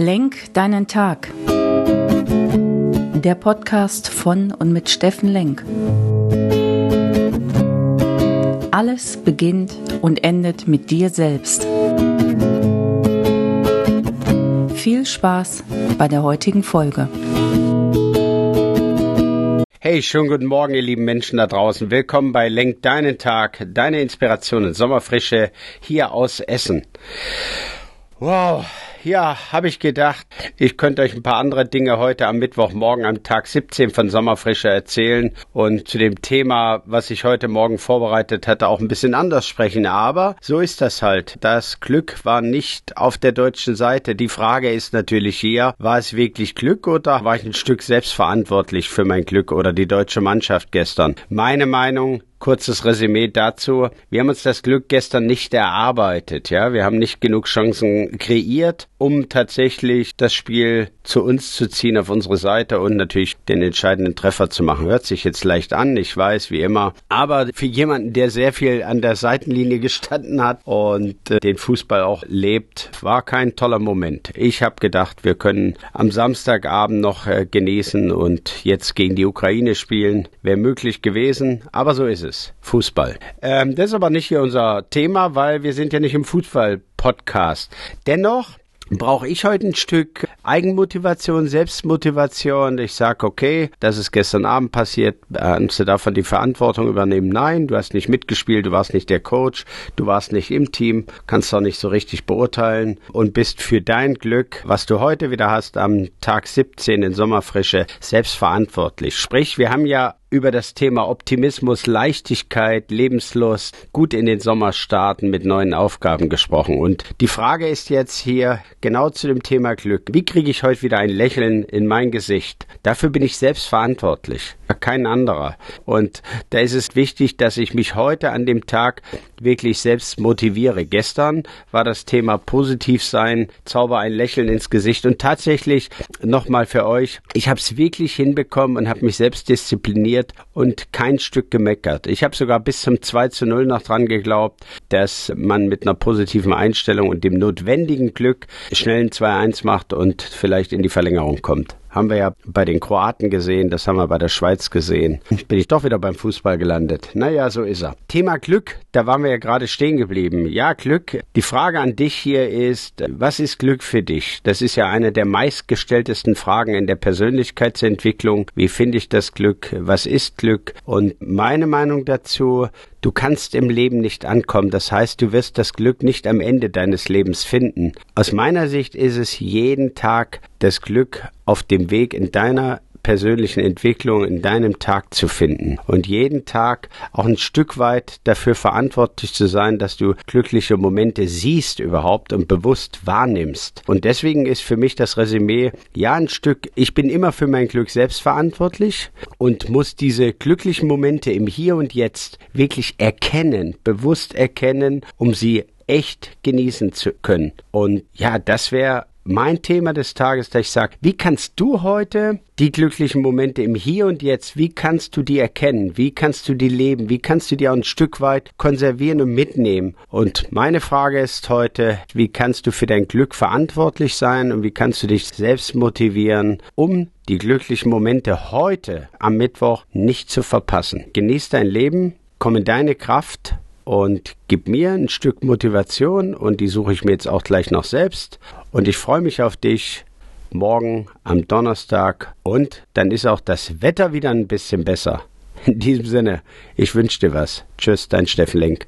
Lenk deinen Tag. Der Podcast von und mit Steffen Lenk. Alles beginnt und endet mit dir selbst. Viel Spaß bei der heutigen Folge. Hey, schönen guten Morgen, ihr lieben Menschen da draußen. Willkommen bei Lenk deinen Tag, deine Inspiration in Sommerfrische hier aus Essen. Wow, ja, habe ich gedacht, ich könnte euch ein paar andere Dinge heute am Mittwochmorgen am Tag 17 von Sommerfrische erzählen und zu dem Thema, was ich heute Morgen vorbereitet hatte, auch ein bisschen anders sprechen. Aber so ist das halt. Das Glück war nicht auf der deutschen Seite. Die Frage ist natürlich hier, war es wirklich Glück oder war ich ein Stück selbstverantwortlich für mein Glück oder die deutsche Mannschaft gestern? Meine Meinung, Kurzes Resümee dazu. Wir haben uns das Glück gestern nicht erarbeitet, ja. Wir haben nicht genug Chancen kreiert, um tatsächlich das Spiel zu uns zu ziehen auf unsere Seite und natürlich den entscheidenden Treffer zu machen. Hört sich jetzt leicht an, ich weiß, wie immer. Aber für jemanden, der sehr viel an der Seitenlinie gestanden hat und äh, den Fußball auch lebt, war kein toller Moment. Ich habe gedacht, wir können am Samstagabend noch äh, genießen und jetzt gegen die Ukraine spielen. Wäre möglich gewesen, aber so ist es. Fußball. Ähm, das ist aber nicht hier unser Thema, weil wir sind ja nicht im Fußball-Podcast. Dennoch brauche ich heute ein Stück Eigenmotivation, Selbstmotivation. Ich sage, okay, das ist gestern Abend passiert, kannst du davon die Verantwortung übernehmen? Nein, du hast nicht mitgespielt, du warst nicht der Coach, du warst nicht im Team, kannst doch nicht so richtig beurteilen und bist für dein Glück, was du heute wieder hast, am Tag 17 in Sommerfrische, selbstverantwortlich. Sprich, wir haben ja über das Thema Optimismus, Leichtigkeit, Lebenslust gut in den Sommer starten mit neuen Aufgaben gesprochen. Und die Frage ist jetzt hier genau zu dem Thema Glück. Wie kriege ich heute wieder ein Lächeln in mein Gesicht? Dafür bin ich selbst verantwortlich, kein anderer. Und da ist es wichtig, dass ich mich heute an dem Tag wirklich selbst motiviere. Gestern war das Thema positiv sein, zauber ein Lächeln ins Gesicht und tatsächlich nochmal für euch, ich habe es wirklich hinbekommen und habe mich selbst diszipliniert und kein Stück gemeckert. Ich habe sogar bis zum 2 zu 0 noch dran geglaubt, dass man mit einer positiven Einstellung und dem notwendigen Glück schnell ein 2-1 macht und vielleicht in die Verlängerung kommt. Haben wir ja bei den Kroaten gesehen, das haben wir bei der Schweiz gesehen. Bin ich doch wieder beim Fußball gelandet. Naja, so ist er. Thema Glück, da waren wir ja gerade stehen geblieben. Ja, Glück. Die Frage an dich hier ist, was ist Glück für dich? Das ist ja eine der meistgestelltesten Fragen in der Persönlichkeitsentwicklung. Wie finde ich das Glück? Was ist Glück? Und meine Meinung dazu, Du kannst im Leben nicht ankommen, das heißt, du wirst das Glück nicht am Ende deines Lebens finden. Aus meiner Sicht ist es jeden Tag das Glück auf dem Weg in deiner persönlichen Entwicklung in deinem Tag zu finden und jeden Tag auch ein Stück weit dafür verantwortlich zu sein, dass du glückliche Momente siehst überhaupt und bewusst wahrnimmst. Und deswegen ist für mich das Resümee, ja, ein Stück, ich bin immer für mein Glück selbst verantwortlich und muss diese glücklichen Momente im Hier und Jetzt wirklich erkennen, bewusst erkennen, um sie echt genießen zu können. Und ja, das wäre mein Thema des Tages, dass ich sage, wie kannst du heute die glücklichen Momente im Hier und Jetzt, wie kannst du die erkennen? Wie kannst du die leben? Wie kannst du die auch ein Stück weit konservieren und mitnehmen? Und meine Frage ist heute, wie kannst du für dein Glück verantwortlich sein und wie kannst du dich selbst motivieren, um die glücklichen Momente heute am Mittwoch nicht zu verpassen? Genieß dein Leben, komm in deine Kraft und gib mir ein Stück Motivation und die suche ich mir jetzt auch gleich noch selbst. Und ich freue mich auf dich morgen am Donnerstag und dann ist auch das Wetter wieder ein bisschen besser. In diesem Sinne, ich wünsche dir was. Tschüss, dein Steffen Lenk.